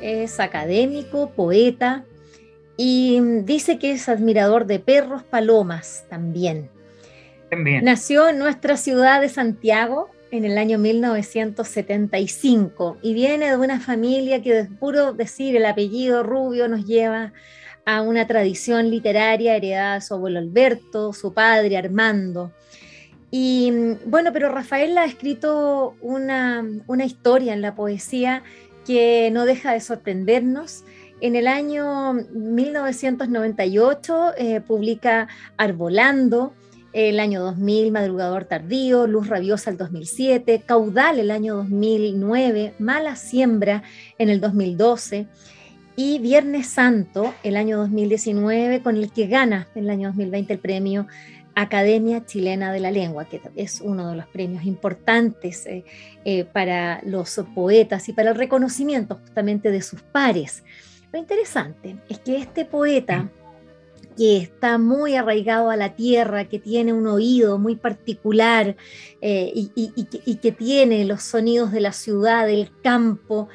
es académico, poeta y dice que es admirador de perros palomas también. También. Nació en nuestra ciudad de Santiago en el año 1975 y viene de una familia que, de puro decir el apellido Rubio, nos lleva a una tradición literaria heredada de su abuelo Alberto, su padre Armando. Y bueno, pero Rafael ha escrito una, una historia en la poesía que no deja de sorprendernos. En el año 1998 eh, publica Arbolando, el año 2000 Madrugador Tardío, Luz Rabiosa el 2007, Caudal el año 2009, Mala Siembra en el 2012 y Viernes Santo el año 2019 con el que gana en el año 2020 el premio Academia Chilena de la Lengua, que es uno de los premios importantes eh, eh, para los poetas y para el reconocimiento justamente de sus pares. Lo interesante es que este poeta, que está muy arraigado a la tierra, que tiene un oído muy particular eh, y, que tiene los sonidos de la ciudad, del campo,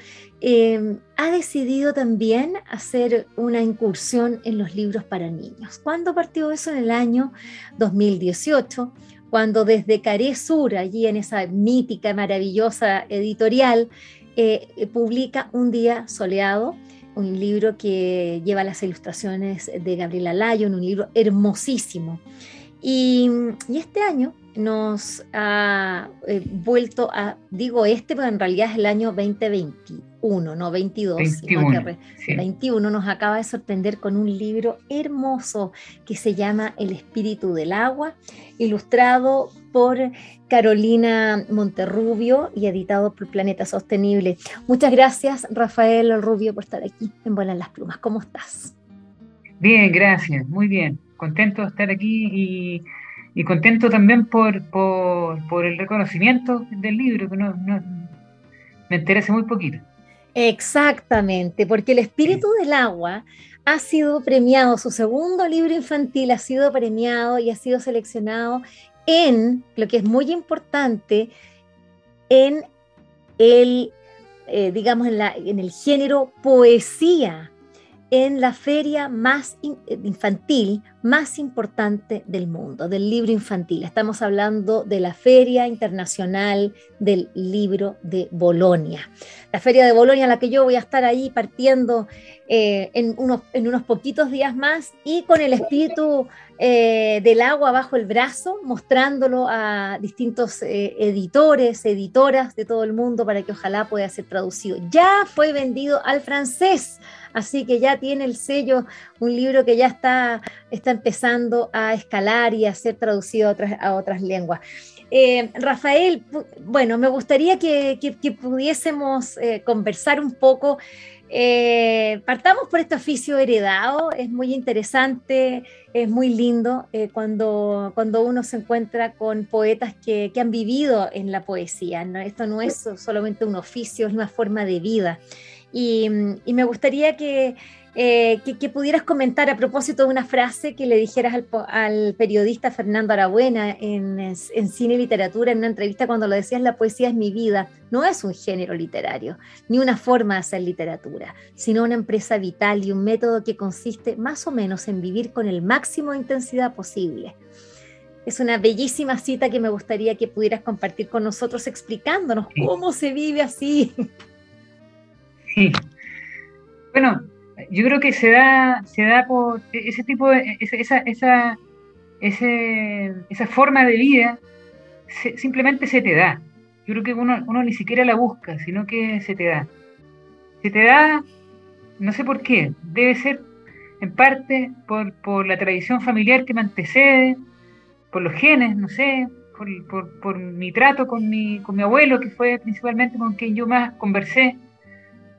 Em, ha decidido también hacer una incursión en los libros para niños. ¿Cuándo partió eso? En el año 2018, cuando desde Caré Sur, allí en esa mítica, maravillosa editorial, eh, publica Un día soleado, un libro que lleva las ilustraciones de Gabriela Lyon, un libro hermosísimo. Y, este año nos ha eh, vuelto a, digo este, pero en realidad es el año 2021, no 22, 21, 21 nos acaba de sorprender con un libro hermoso que se llama El espíritu del agua, ilustrado por Carolina Monterrubio y editado por Planeta Sostenible. Muchas gracias, Rafael Rubio, por estar aquí en Vuelan las Plumas. ¿Cómo estás? Bien, gracias, muy bien. Contento de estar aquí y y contento también por, por, el reconocimiento del libro, que no, me interesa muy poquito. Exactamente, porque El Espíritu del Agua ha sido premiado, su segundo libro infantil ha sido premiado y ha sido seleccionado en, lo que es muy importante, en el, eh, digamos, en, la, en el género poesía en la feria más eh, infantil más importante del mundo, del libro infantil. Estamos hablando de la Feria Internacional del Libro de Bolonia. La Feria de Bolonia, la que yo voy a estar ahí partiendo eh, en, unos, en unos poquitos días más y con el espíritu eh, del agua bajo el brazo, mostrándolo a distintos editores, editoras de todo el mundo para que ojalá pueda ser traducido. Ya fue vendido al francés así que ya tiene el sello, un libro que ya está, está empezando a escalar y a ser traducido a otras, a otras lenguas. Eh, Rafael, bueno, me gustaría que, pudiésemos eh, conversar un poco. Eh, partamos por este oficio heredado, es muy interesante, es muy lindo cuando, cuando uno se encuentra con poetas que, han vivido en la poesía. Esto no es solamente un oficio, es una forma de vida. Y, me gustaría eh, que, que, pudieras comentar a propósito de una frase que le dijeras al, periodista Fernando Arabuena en, en, Cine y Literatura, en una entrevista cuando lo decías, la poesía es mi vida. No es un género literario, ni una forma de hacer literatura, sino una empresa vital y un método que consiste más o menos en vivir con el máximo de intensidad posible. Es una bellísima cita que me gustaría que pudieras compartir con nosotros explicándonos cómo se vive así. Bueno, yo creo que se da, se da por ese tipo de, esa, esa, esa forma de vida, simplemente se te da. Yo creo que uno, uno ni siquiera la busca, sino que se te da. Se te da, no sé por qué, debe ser en parte por, por la tradición familiar que me antecede, por los genes, no sé, por, por, por mi trato con mi, con mi abuelo, que fue principalmente con quien yo más conversé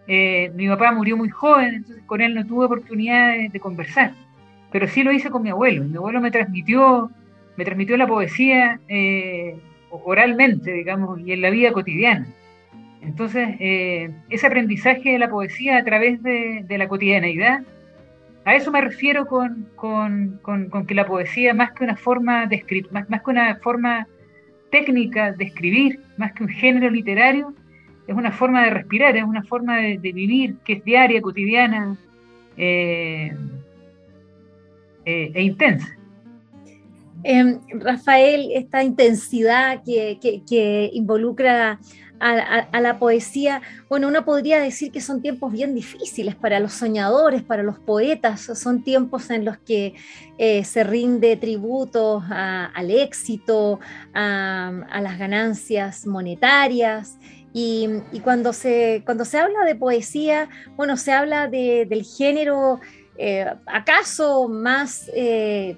Eh, mi papá murió muy joven, entonces con él no tuve oportunidad de, conversar, pero sí lo hice con mi abuelo. Mi abuelo me transmitió, me transmitió la poesía eh, oralmente, digamos, y en la vida cotidiana. Entonces, eh, ese aprendizaje de la poesía a través de, la cotidianeidad, a eso me refiero con, que la poesía, más que una forma de más, más que una forma técnica de escribir, más que un género literario, es una forma de respirar, es una forma de, vivir que es diaria, cotidiana eh, eh, e intensa. Em, Rafael, esta intensidad que, involucra a, la poesía, bueno, uno podría decir que son tiempos bien difíciles para los soñadores, para los poetas, son tiempos en los que eh, se rinde tributo al éxito, a, las ganancias monetarias. Y, cuando, se, cuando se habla de poesía, bueno, se habla del género eh, acaso más, eh,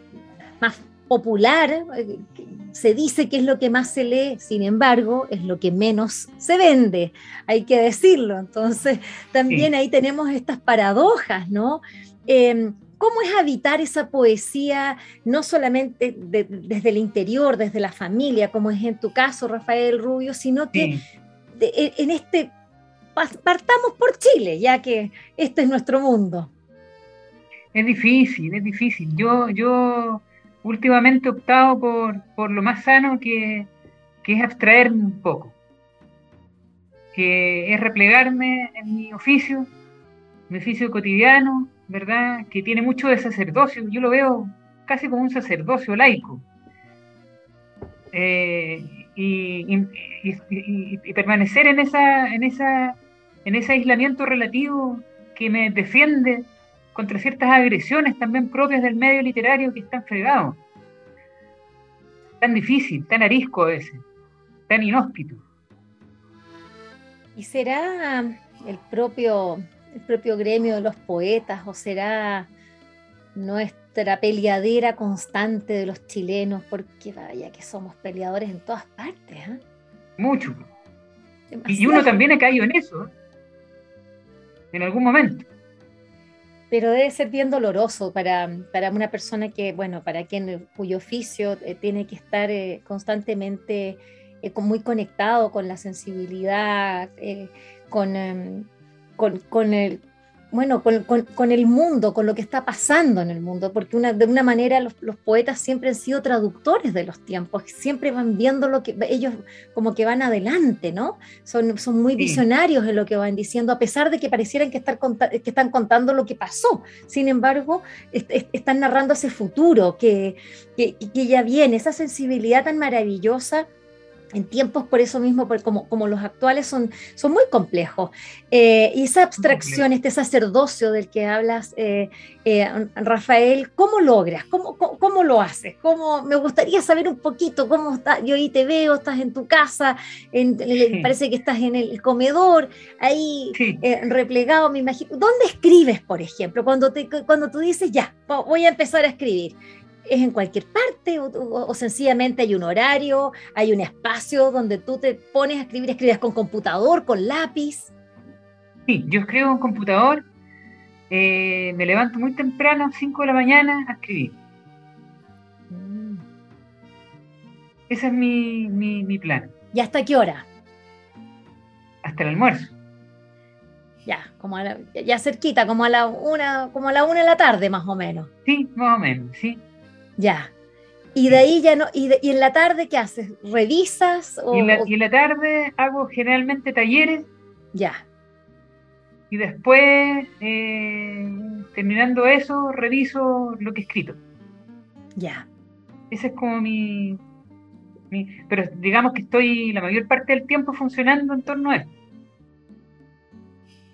más popular, eh, se dice que es lo que más se lee, sin embargo, es lo que menos se vende, hay que decirlo. Entonces, también ahí tenemos estas paradojas, ¿no? Em, ¿Cómo es habitar esa poesía, no solamente desde el interior, desde la familia, como es en tu caso, Rafael Rubio, sino que en este, partamos por Chile, ya que este es nuestro mundo? Es difícil, es difícil. Yo, yo últimamente he optado por, lo más sano que, es abstraerme un poco, que es replegarme en mi oficio, mi oficio cotidiano, ¿verdad? Que tiene mucho de sacerdocio, yo lo veo casi como un sacerdocio laico. Eh, y, permanecer en, esa, en, esa, en ese aislamiento relativo que me defiende contra ciertas agresiones también propias del medio literario que están fregados. Tan difícil, tan arisco ese, tan inhóspito. ¿Y será el propio, el propio gremio de los poetas o será nuestra peleadera constante de los chilenos? Porque vaya que somos peleadores en todas partes. ¿eh? Mucho. Y uno también ha caído en eso, ¿eh? en algún momento pero debe ser bien doloroso para, una persona que, bueno, para quien cuyo oficio eh, tiene que estar eh, constantemente muy conectado con la sensibilidad, con, em, con, con, el, bueno, con, el mundo, con lo que está pasando en el mundo, porque una, de una manera los, poetas siempre han sido traductores de los tiempos, siempre van viendo lo que ellos como que van adelante, ¿no? Son, son muy visionarios en lo que van diciendo, a pesar de que parecieran que, estar que están contando lo que pasó. Sin embargo, están narrando ese futuro que, que, que ya viene, esa sensibilidad tan maravillosa en tiempos por eso mismo, como, como los actuales, son, son muy complejos. Eh, y esa abstracción, este sacerdocio del que hablas, eh, eh, Rafael, ¿cómo logras? ¿Cómo, cómo, lo haces? ¿Cómo, me gustaría saber un poquito cómo está. Yo ahí te veo, estás en tu casa, parece que estás en el comedor, ahí replegado, me imagino. ¿Dónde escribes, por ejemplo? Cuando, te, cuando tú dices, ya, voy a empezar a escribir es en cualquier parte o, sencillamente hay un horario, hay un espacio donde tú te pones a escribir, escribes con computador, con lápiz. Sí, yo escribo con computador, eh, me levanto muy temprano, 5 de la mañana, a escribir. Mm. Ese es mi, mi, plan. ¿Y hasta qué hora? Hasta el almuerzo. Ya, como ya cerquita, como a la una, como a la una de la tarde más o menos. Sí, más o menos, sí. Ya. Y de ahí ya no, y, en la tarde, ¿qué haces? ¿Revisas? y, en la, tarde hago generalmente talleres. Ya. Y después, eh, terminando eso, reviso lo que he escrito. Ya. Ese es como mi, Pero digamos que estoy la mayor parte del tiempo funcionando en torno a eso.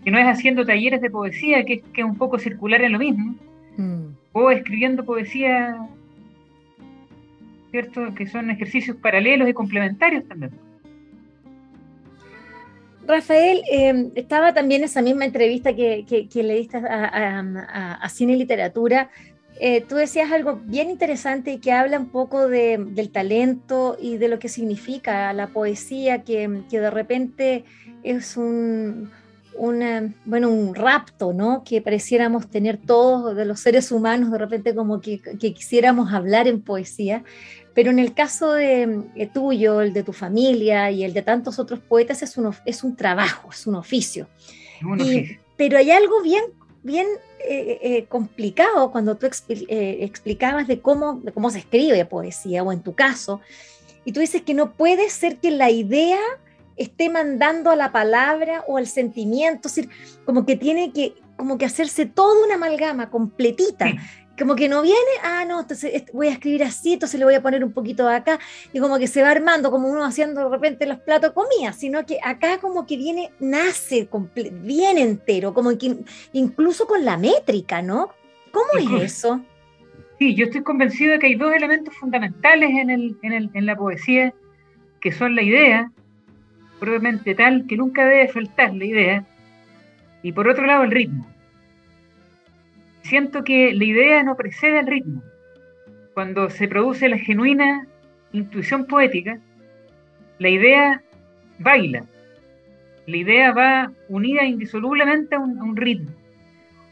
Que no es haciendo talleres de poesía, que, que es un poco circular en lo mismo. Mm. O escribiendo poesía ¿cierto? Que son ejercicios paralelos y complementarios también. Rafael, em, estaba también esa misma entrevista que, le diste a, Cine y Literatura. Eh, tú decías algo bien interesante y que habla un poco del talento y de lo que significa la poesía, que, de repente es un, una, bueno, un rapto, ¿no? Que pareciéramos tener todos de los seres humanos, de repente como que, quisiéramos hablar en poesía, pero en el caso de, tuyo, el de tu familia y el de tantos otros poetas es un, es un trabajo, es un oficio. pero hay algo bien, bien eh, eh, complicado cuando tú eh, explicabas de cómo, de cómo se escribe poesía, o en tu caso, y tú dices que no puede ser que la idea esté mandando a la palabra o al sentimiento, es decir, como que tiene que, como que hacerse toda una amalgama completita. Como que no viene, ah, no, entonces voy a escribir así, entonces le voy a poner un poquito de acá, y como que se va armando, como uno haciendo de repente los platos comida, sino que acá como que viene, nace bien entero, como que incluso con la métrica, ¿no? ¿Cómo es eso? Sí, yo estoy convencido de que hay dos elementos fundamentales en, el, en, el, en la poesía, que son la idea probablemente tal que nunca debe faltar la idea, y por otro lado el ritmo. Siento que la idea no precede al ritmo. Cuando se produce la genuina intuición poética, la idea baila. La idea va unida indisolublemente a un, ritmo.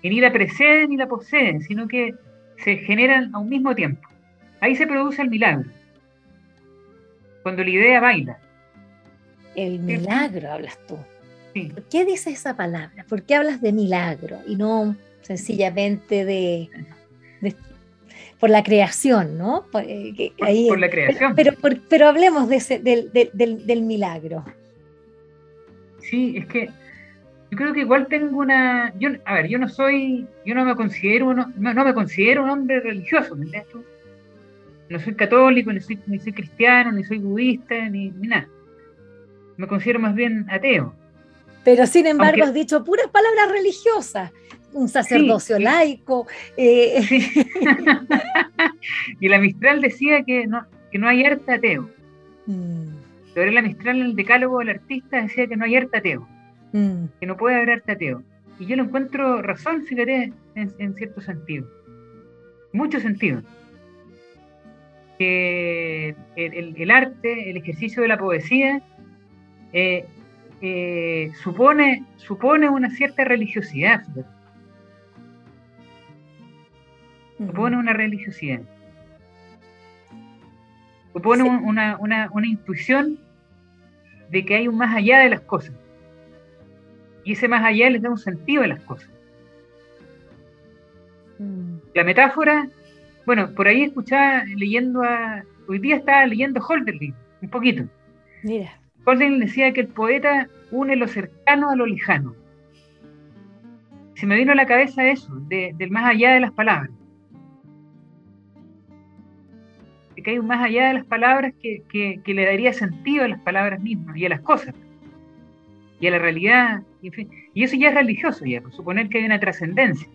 Y ni la precede ni la posee, sino que se generan a un mismo tiempo. Ahí se produce el milagro. Cuando la idea baila. El milagro hablas tú. ¿Por qué dices esa palabra? ¿Por qué hablas de milagro y no sencillamente de, por la creación, ¿no? Por, eh, la creación. Pero, pero, hablemos de ese, del, milagro. Sí, es que yo creo que igual tengo una. Yo, a ver, yo no soy. Yo no me considero, no, no me considero un hombre religioso, ¿me entiendes tú? No soy católico, ni soy, ni soy cristiano, ni soy budista, ni nada me considero más bien ateo. Pero sin embargo has dicho puras palabras religiosas, un sacerdocio laico. Eh, y la Mistral decía que no, que no hay arte ateo. Mm. la Mistral en el decálogo del artista decía que no hay arte ateo, mm. que no puede haber arte ateo. Y yo lo encuentro razón, fíjate, en, cierto sentido. Mucho sentido. Que el arte, el ejercicio de la poesía, eh, eh, supone, supone una cierta religiosidad. Supone una religiosidad. Supone una, una, una, intuición de que hay un más allá de las cosas. Y ese más allá les da un sentido a las cosas. Mm. La metáfora, bueno, por ahí escuchaba leyendo a. Hoy día estaba leyendo Holderlin, un poquito. Mira. Holden decía que el poeta une lo cercano a lo lejano. Se me vino a la cabeza eso, del más allá de las palabras. Hay más allá de las palabras que, le daría sentido a las palabras mismas y a las cosas. Y a la realidad. Y, eso ya es religioso, ya, por suponer que hay una trascendencia.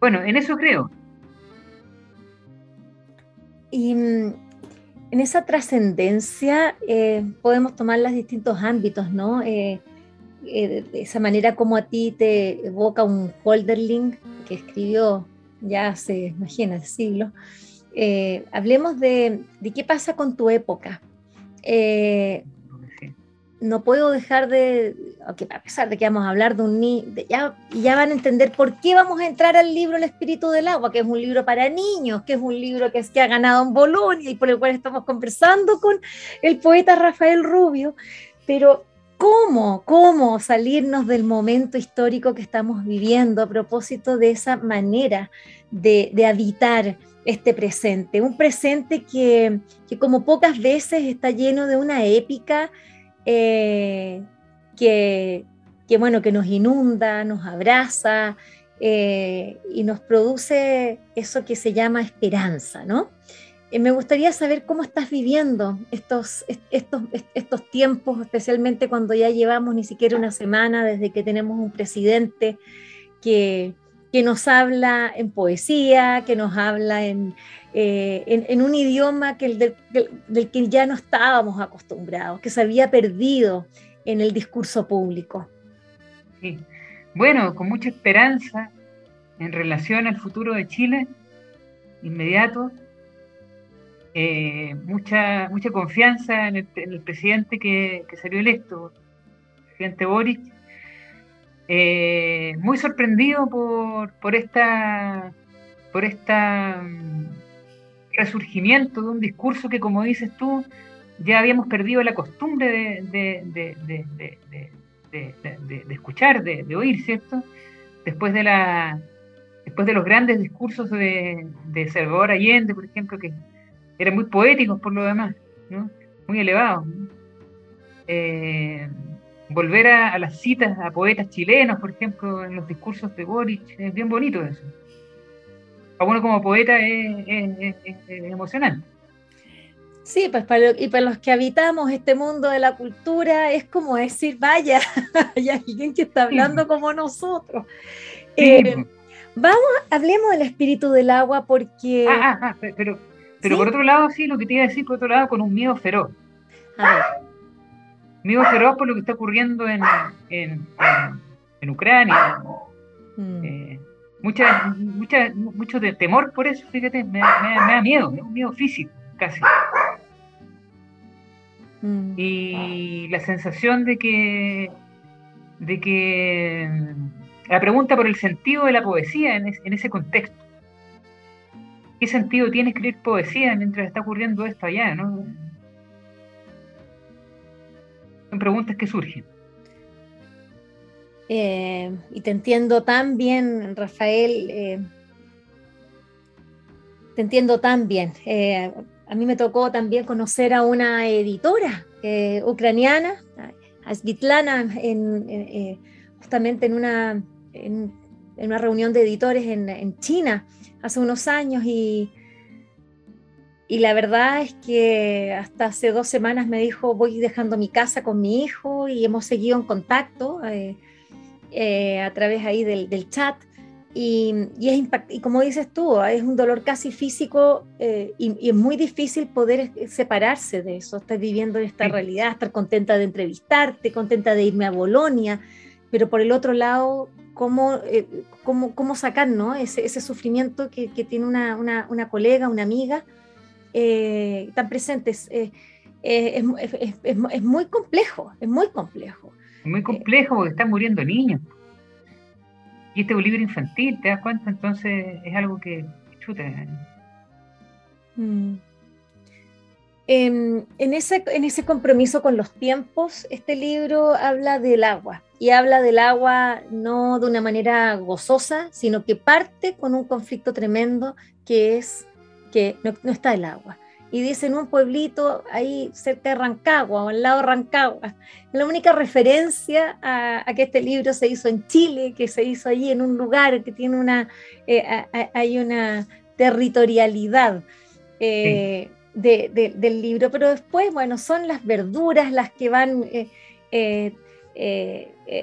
Bueno, en eso creo. Y mm, en esa trascendencia eh, podemos tomar los distintos ámbitos, ¿no? Eh, eh, de esa manera como a ti te evoca un Holderling que escribió ya hace, imagínate, siglos. hablemos de, de, qué pasa con tu época no puedo dejar de, okay, a pesar de que vamos a hablar de un niño, ya, ya van a entender por qué vamos a entrar al libro El Espíritu del Agua, que es un libro para niños, que es un libro que, es, que ha ganado en Bolonia y por el cual estamos conversando con el poeta Rafael Rubio, pero ¿cómo, cómo salirnos del momento histórico que estamos viviendo a propósito de esa manera de, de habitar este presente? Un presente que, que como pocas veces está lleno de una épica, eh, que, bueno, que nos inunda, nos abraza eh, y nos produce eso que se llama esperanza, ¿no? Eh, me gustaría saber cómo estás viviendo estos, estos, estos tiempos, especialmente cuando ya llevamos ni siquiera una semana desde que tenemos un presidente que, que nos habla en poesía, que nos habla en, eh, en, un idioma que del, que ya no estábamos acostumbrados, que se había perdido en el discurso público. Sí. Bueno, con mucha esperanza en relación al futuro de Chile, inmediato, eh, mucha, mucha confianza en el, presidente que, salió electo, el presidente Boric, eh, muy sorprendido por, por esta por esta mm, resurgimiento de un discurso que, como dices tú, ya habíamos perdido la costumbre de, escuchar, de, oír, ¿cierto? Después de la después de los grandes discursos de, Salvador Allende, por ejemplo, que eran muy poéticos por lo demás, muy elevados. Eh, volver a, las citas a poetas chilenos, por ejemplo, en los discursos de Boric, es bien bonito eso. Para uno como poeta es, emocionante. Sí, pues para, y para los que habitamos este mundo de la cultura es como decir, vaya, hay alguien que está hablando como nosotros. Eh, vamos, hablemos del espíritu del agua porque... Ah, ah, ah pero, pero por otro lado, sí, lo que te iba a decir, por otro lado, con un miedo feroz. A ver. Miedo feroz por lo que está ocurriendo en, en, Ucrania. Mm. Eh, mucha, mucha, mucho de temor por eso, fíjate, me, da miedo, un miedo físico, casi. Mm. Y la sensación de que, de que mm, la pregunta por el sentido de la poesía en, ese contexto. ¿Qué sentido tiene escribir poesía mientras está ocurriendo esto allá? ¿no? Son preguntas que surgen. Eh, y te entiendo tan bien, Rafael. Eh, te entiendo tan bien. Eh, a mí me tocó también conocer a una editora ucraniana, a en, justamente en una, una reunión de editores en, China hace unos años y, y la verdad es que hasta hace dos semanas me dijo voy dejando mi casa con mi hijo y hemos seguido en contacto. Eh, a través ahí del, chat. Y, es y como dices tú, es un dolor casi físico eh, y, es muy difícil poder separarse de eso, estar viviendo en esta realidad, estar contenta de entrevistarte, contenta de irme a Bolonia, pero por el otro lado, cómo, eh, cómo, cómo sacar ¿no? ese, ese sufrimiento que, que tiene una, una, una, colega, una amiga tan presente. Es, es, es, es, muy complejo, es muy complejo muy complejo porque están muriendo niños. Y este es libro infantil, ¿te das cuenta? Entonces es algo que chuta. Mm. En, ese, en ese compromiso con los tiempos, este libro habla del agua y habla del agua no de una manera gozosa, sino que parte con un conflicto tremendo que es que no está el agua y dice en un pueblito ahí cerca de Rancagua o al lado de Rancagua. La única referencia a, que este libro se hizo en Chile, que se hizo allí en un lugar que tiene una, eh, hay una territorialidad eh, del libro, pero después, bueno, son las verduras las que van... Eh,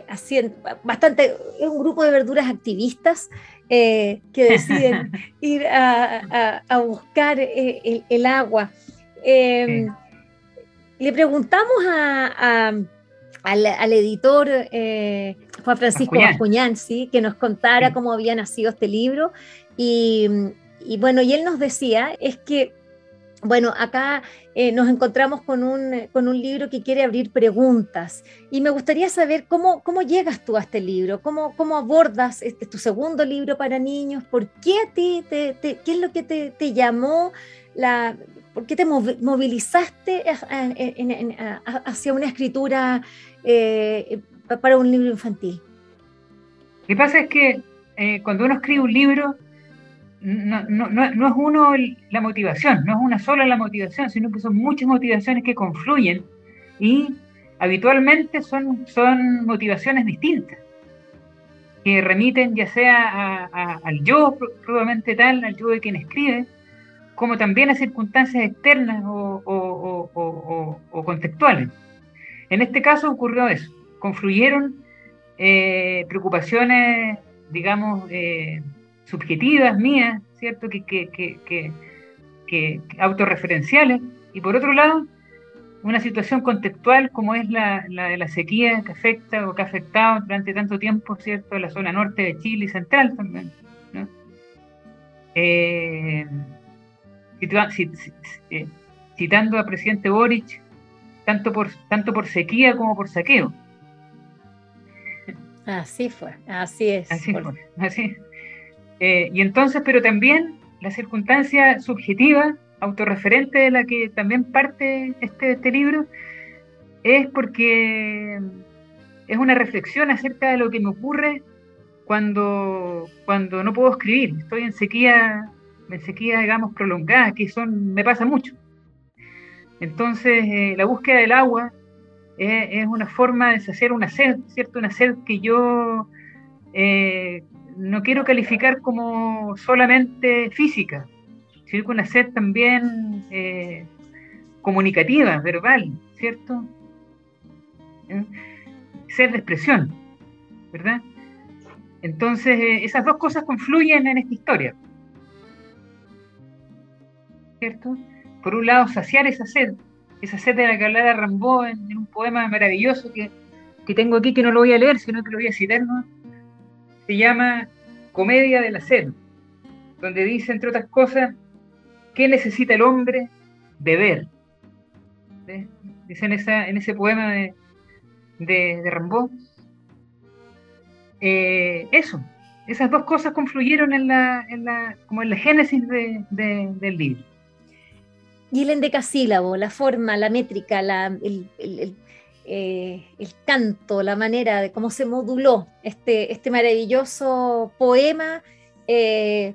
haciendo bastante, es un grupo de verduras activistas eh, que deciden ir a, buscar eh, el, agua. Em, le preguntamos al, editor eh, Juan Francisco Bacuñán, que nos contara cómo había nacido este libro. Y, y bueno, y él nos decía, es que bueno, acá eh, nos encontramos con un, con un, libro que quiere abrir preguntas y me gustaría saber cómo, cómo llegas tú a este libro, cómo, cómo abordas este, tu segundo libro para niños, por qué a ti, qué es lo que te, llamó, la, por qué te movilizaste hacia una escritura eh, para un libro infantil. Lo que pasa es que eh, cuando uno escribe un libro, no, no, no, es uno la motivación, no es una sola la motivación, sino que son muchas motivaciones que confluyen y habitualmente son, son motivaciones distintas, que remiten ya sea al yo probablemente tal, al yo de quien escribe, como también a circunstancias externas o, contextuales. En este caso ocurrió eso, confluyeron eh, preocupaciones, digamos, eh, subjetivas mías, ¿cierto? Que, que, autorreferenciales, y por otro lado, una situación contextual como es la, de la sequía que afecta o que ha afectado durante tanto tiempo, ¿cierto?, la zona norte de Chile y central también, ¿no? Eh, eh, citando al presidente Boric, tanto por, tanto por sequía como por saqueo. Así fue, así es. Así fue, así. Eh, y entonces, pero también la circunstancia subjetiva, autorreferente de la que también parte este, este libro, es porque es una reflexión acerca de lo que me ocurre cuando, cuando no puedo escribir. Estoy en sequía, en sequía, digamos, prolongada, que son, me pasa mucho. Entonces, eh, la búsqueda del agua es una forma de deshacer una sed, ¿cierto? Una sed que yo eh, no quiero calificar como solamente física, sino que una sed también eh, comunicativa, verbal, ¿cierto? Sed de expresión, ¿verdad? Entonces, esas dos cosas confluyen en esta historia. ¿Cierto? por un lado, saciar esa sed, esa sed de la que hablara Rambo en, un poema maravilloso que, tengo aquí, que no lo voy a leer, sino que lo voy a citar, ¿no? Se llama Comedia de la sed, donde dice, entre otras cosas, ¿qué necesita el hombre? Beber. Dice en, esa, en ese poema de, de, Rambo. Eh, eso, esas dos cosas confluyeron en la, en la, como en la génesis del libro. Y el endecasílabo, la forma, la métrica, eh, el, canto, la manera de cómo se moduló este, este maravilloso poema eh,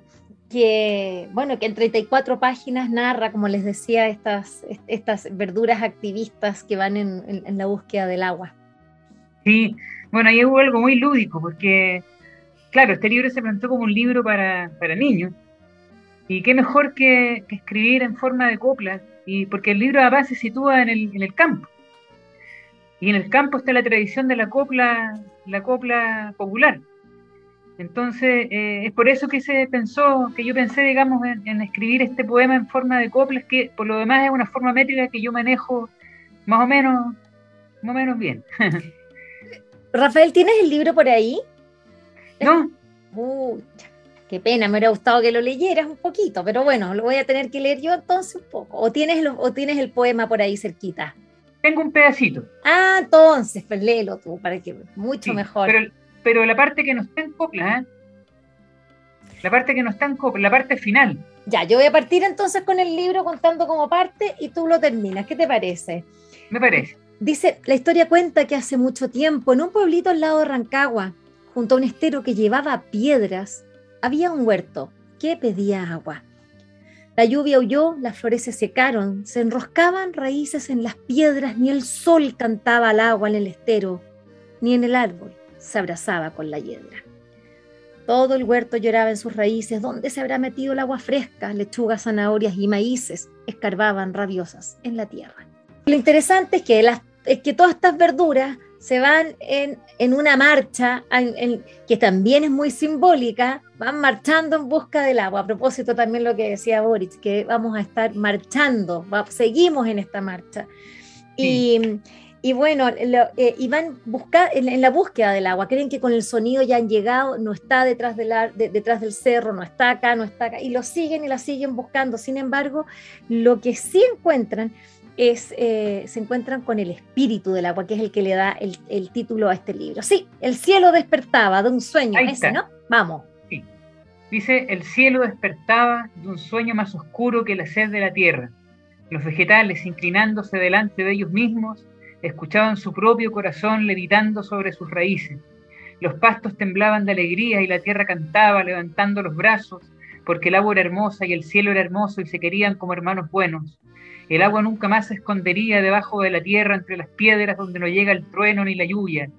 que, bueno, que en 34 páginas narra, como les decía, estas, estas verduras activistas que van en, la búsqueda del agua. Sí, bueno, ahí hubo algo muy lúdico, porque, claro, este libro se planteó como un libro para, para niños, y qué mejor que, escribir en forma de copla, y porque el libro además se sitúa en el, en el, campo. Y en el campo está la tradición de la copla, la copla popular. Entonces, eh, es por eso que se pensó, que yo pensé, digamos, en, escribir este poema en forma de coplas, que por lo demás es una forma métrica que yo manejo más o menos, más o menos bien. Rafael, ¿tienes el libro por ahí? No. Qué pena, me hubiera gustado que lo leyeras un poquito, pero bueno, lo voy a tener que leer yo entonces un poco. ¿O tienes, o tienes el poema por ahí cerquita? Tengo un pedacito. Ah, entonces, pues léelo tú, para que mucho mejor. Pero, la parte que no está en copla, ¿eh? La parte que no está en copla, la parte final. Ya, yo voy a partir entonces con el libro contando como parte y tú lo terminas. ¿Qué te parece? Me parece. Dice, la historia cuenta que hace mucho tiempo, en un pueblito al lado de Rancagua, junto a un estero que llevaba piedras, había un huerto que pedía agua. La lluvia huyó, las flores se secaron, se enroscaban raíces en las piedras, ni el sol cantaba al agua en el estero, ni en el árbol se abrazaba con la hiedra. Todo el huerto lloraba en sus raíces, ¿dónde se habrá metido el agua fresca? Lechugas, zanahorias y maíces escarbaban rabiosas en la tierra. Lo interesante es que, todas estas verduras se van en, una marcha que también es muy simbólica, van marchando en busca del agua. A propósito también lo que decía Boris, que vamos a estar marchando, seguimos en esta marcha. Y, bueno, eh, y van buscar, en, la búsqueda del agua, creen que con el sonido ya han llegado, no está detrás, detrás del cerro, no está acá, no está acá, y lo siguen y la siguen buscando. Sin embargo, lo que sí encuentran es, eh, se encuentran con el espíritu del agua, que es el que le da el, título a este libro. Sí, el cielo despertaba de un sueño, ese, ¿no? Vamos. Dice, el cielo despertaba de un sueño más oscuro que la sed de la tierra. Los vegetales, inclinándose delante de ellos mismos, escuchaban su propio corazón levitando sobre sus raíces. Los pastos temblaban de alegría y la tierra cantaba levantando los brazos, porque el agua era hermosa y el cielo era hermoso y se querían como hermanos buenos. El agua nunca más se escondería debajo de la tierra entre las piedras donde no llega el trueno ni la lluvia.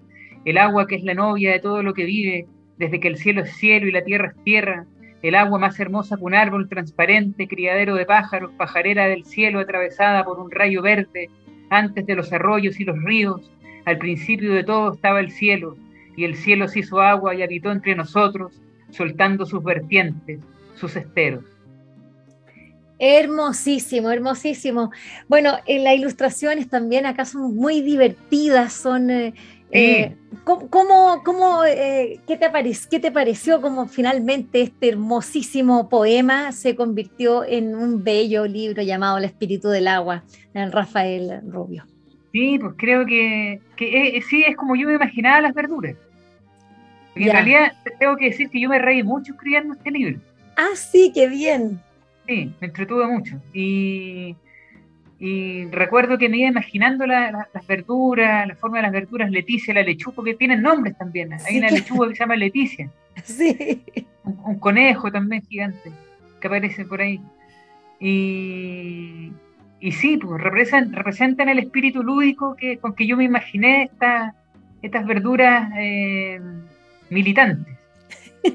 El agua que es la novia de todo lo que vive, desde que el cielo es cielo y la tierra es tierra. El agua más hermosa que un árbol transparente, criadero de pájaros, pajarera del cielo atravesada por un rayo verde, antes de los arroyos y los ríos. Al principio de todo estaba el cielo, y el cielo se hizo agua y habitó entre nosotros, soltando sus vertientes, sus esteros. Hermosísimo, hermosísimo. Bueno, en las ilustraciones también acá son muy divertidas, son... Eh, eh, ¿Cómo, cómo, eh, qué, te ¿Qué te pareció cómo finalmente este hermosísimo poema se convirtió en un bello libro llamado El Espíritu del Agua, de Rafael Rubio? Sí, pues creo que, que sí, es como yo me imaginaba las verduras. en realidad tengo que decir que yo me reí mucho escribiendo este libro. Ah, sí, qué bien. Sí, me entretuvo mucho. Y, recuerdo que me iba imaginando las verduras, la forma de las verduras, Leticia, la lechuga, porque tienen nombres también. Hay una lechuga que se llama Leticia. Sí. Un, conejo también gigante que aparece por ahí. Y, y sí, pues representan, representan el espíritu lúdico que, con que yo me imaginé esta, estas verduras eh, militantes.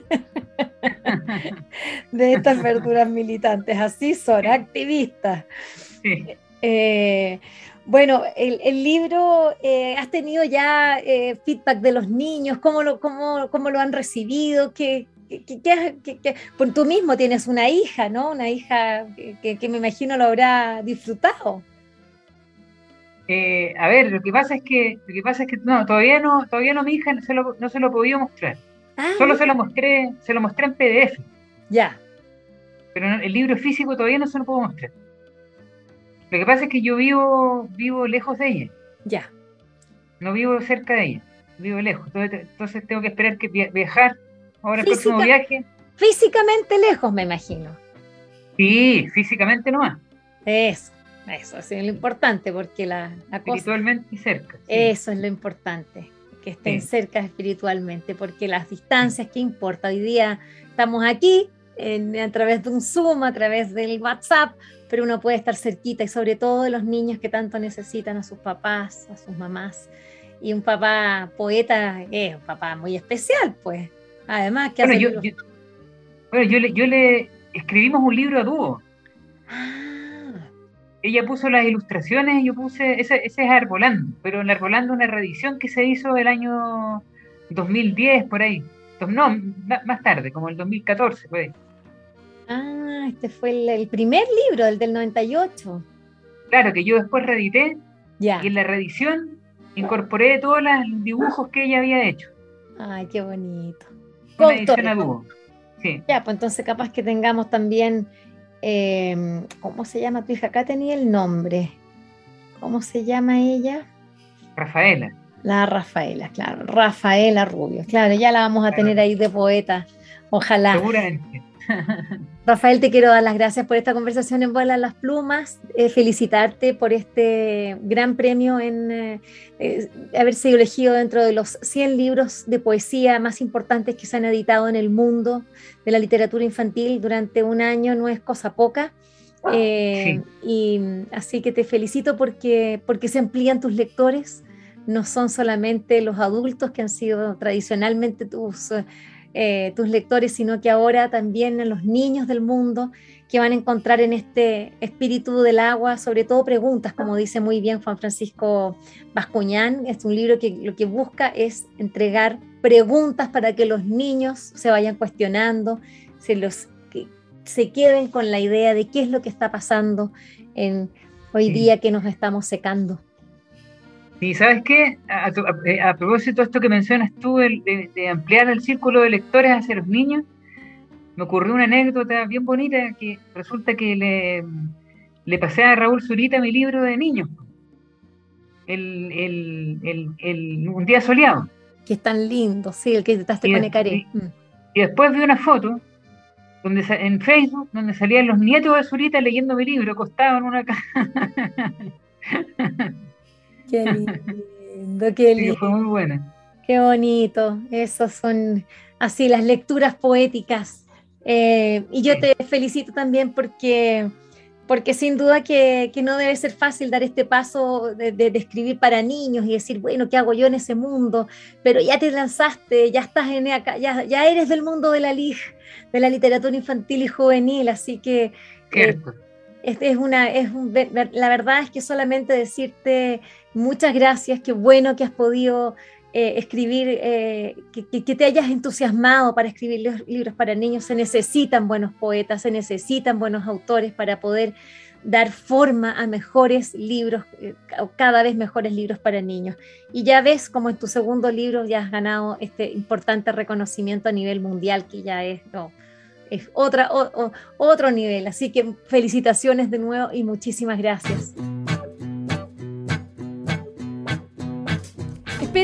de estas verduras militantes, así son, activistas. Eh, bueno, el, libro, eh, ¿has tenido ya eh, feedback de los niños? ¿Cómo lo, cómo, cómo lo han recibido? ¿Qué, qué, pues tú mismo tienes una hija, ¿no? Una hija que, me imagino lo habrá disfrutado. a ver, lo que pasa es que, lo que pasa es que no, todavía no, todavía no mi hija no se lo, no se lo podía mostrar. Ah, Solo se lo mostré, se lo mostré en PDF. Ya. Pero el libro físico todavía no se lo puedo mostrar. Lo que pasa es que yo vivo, vivo lejos de ella. Ya. No vivo cerca de ella, vivo lejos. Entonces, tengo que esperar que viajar ahora el próximo viaje. Físicamente lejos, me imagino. Sí, físicamente nomás. Eso, eso, es lo importante, porque la, la Espiritualmente cerca. Eso es lo importante que estén cerca espiritualmente, porque las distancias, ¿qué importa? Hoy día estamos aquí a través de un Zoom, a través del WhatsApp, pero uno puede estar cerquita y sobre todo de los niños que tanto necesitan a sus papás, a sus mamás. Y un papá poeta es un papá muy especial, pues. Además, que bueno, yo, bueno, yo, le, yo le escribimos un libro a dúo. Ah ella puso las ilustraciones y yo puse, ese, ese es Arbolando, pero en Arbolando una reedición que se hizo el año 2010, por ahí. No, más tarde, como el 2014, pues. Ah, este fue el, primer libro, el del 98. Claro, que yo después reedité ya. y en la reedición incorporé todos los dibujos que ella había hecho. Ay, qué bonito. Una edición a dúo. Sí. Ya, pues entonces capaz que tengamos también Em, ¿cómo se llama tu hija? Acá tenía el nombre. ¿Cómo se llama ella? Rafaela. La Rafaela, claro. Rafaela Rubio. Claro, ya la vamos a tener ahí de poeta. Ojalá. Seguramente. Rafael, te quiero dar las gracias por esta conversación en Vuelan las Plumas, eh, felicitarte por este gran premio en eh, eh, haber sido elegido dentro de los 100 libros de poesía más importantes que se han editado en el mundo de la literatura infantil durante un año, no es cosa poca. Y así que te felicito porque, porque se amplían tus lectores, no son solamente los adultos que han sido tradicionalmente tus eh, tus lectores, sino que ahora también los niños del mundo que van a encontrar en este espíritu del agua, sobre todo preguntas, como dice muy bien Juan Francisco Bascuñán. Es un libro que lo que busca es entregar preguntas para que los niños se vayan cuestionando, se los que se queden con la idea de qué es lo que está pasando en hoy día que nos estamos secando. Y sabes qué, eh, a, propósito de esto que mencionas tú, de, ampliar el círculo de lectores hacia los niños, me ocurrió una anécdota bien bonita que resulta que le, le pasé a Raúl Zurita mi libro de niños. El, un día soleado. Que es tan lindo, sí, el que te con Ecaré. Y, y, después vi una foto donde en Facebook donde salían los nietos de Zurita leyendo mi libro, acostado en una caja. Qué lindo, qué lindo. fue muy buena. Qué bonito. Esos son así las lecturas poéticas. Eh, y yo te felicito también porque, porque sin duda que, no debe ser fácil dar este paso de, escribir para niños y decir, bueno, ¿qué hago yo en ese mundo? Pero ya te lanzaste, ya estás en acá, ya, ya eres del mundo de la de la literatura infantil y juvenil, así que eh, es, una, es la verdad es que solamente decirte muchas gracias, qué bueno que has podido eh, escribir, eh, que, te hayas entusiasmado para escribir libros para niños. Se necesitan buenos poetas, se necesitan buenos autores para poder dar forma a mejores libros, eh, cada vez mejores libros para niños. Y ya ves como en tu segundo libro ya has ganado este importante reconocimiento a nivel mundial, que ya es, es otra, otro nivel. Así que felicitaciones de nuevo y muchísimas gracias.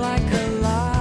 Like a lie.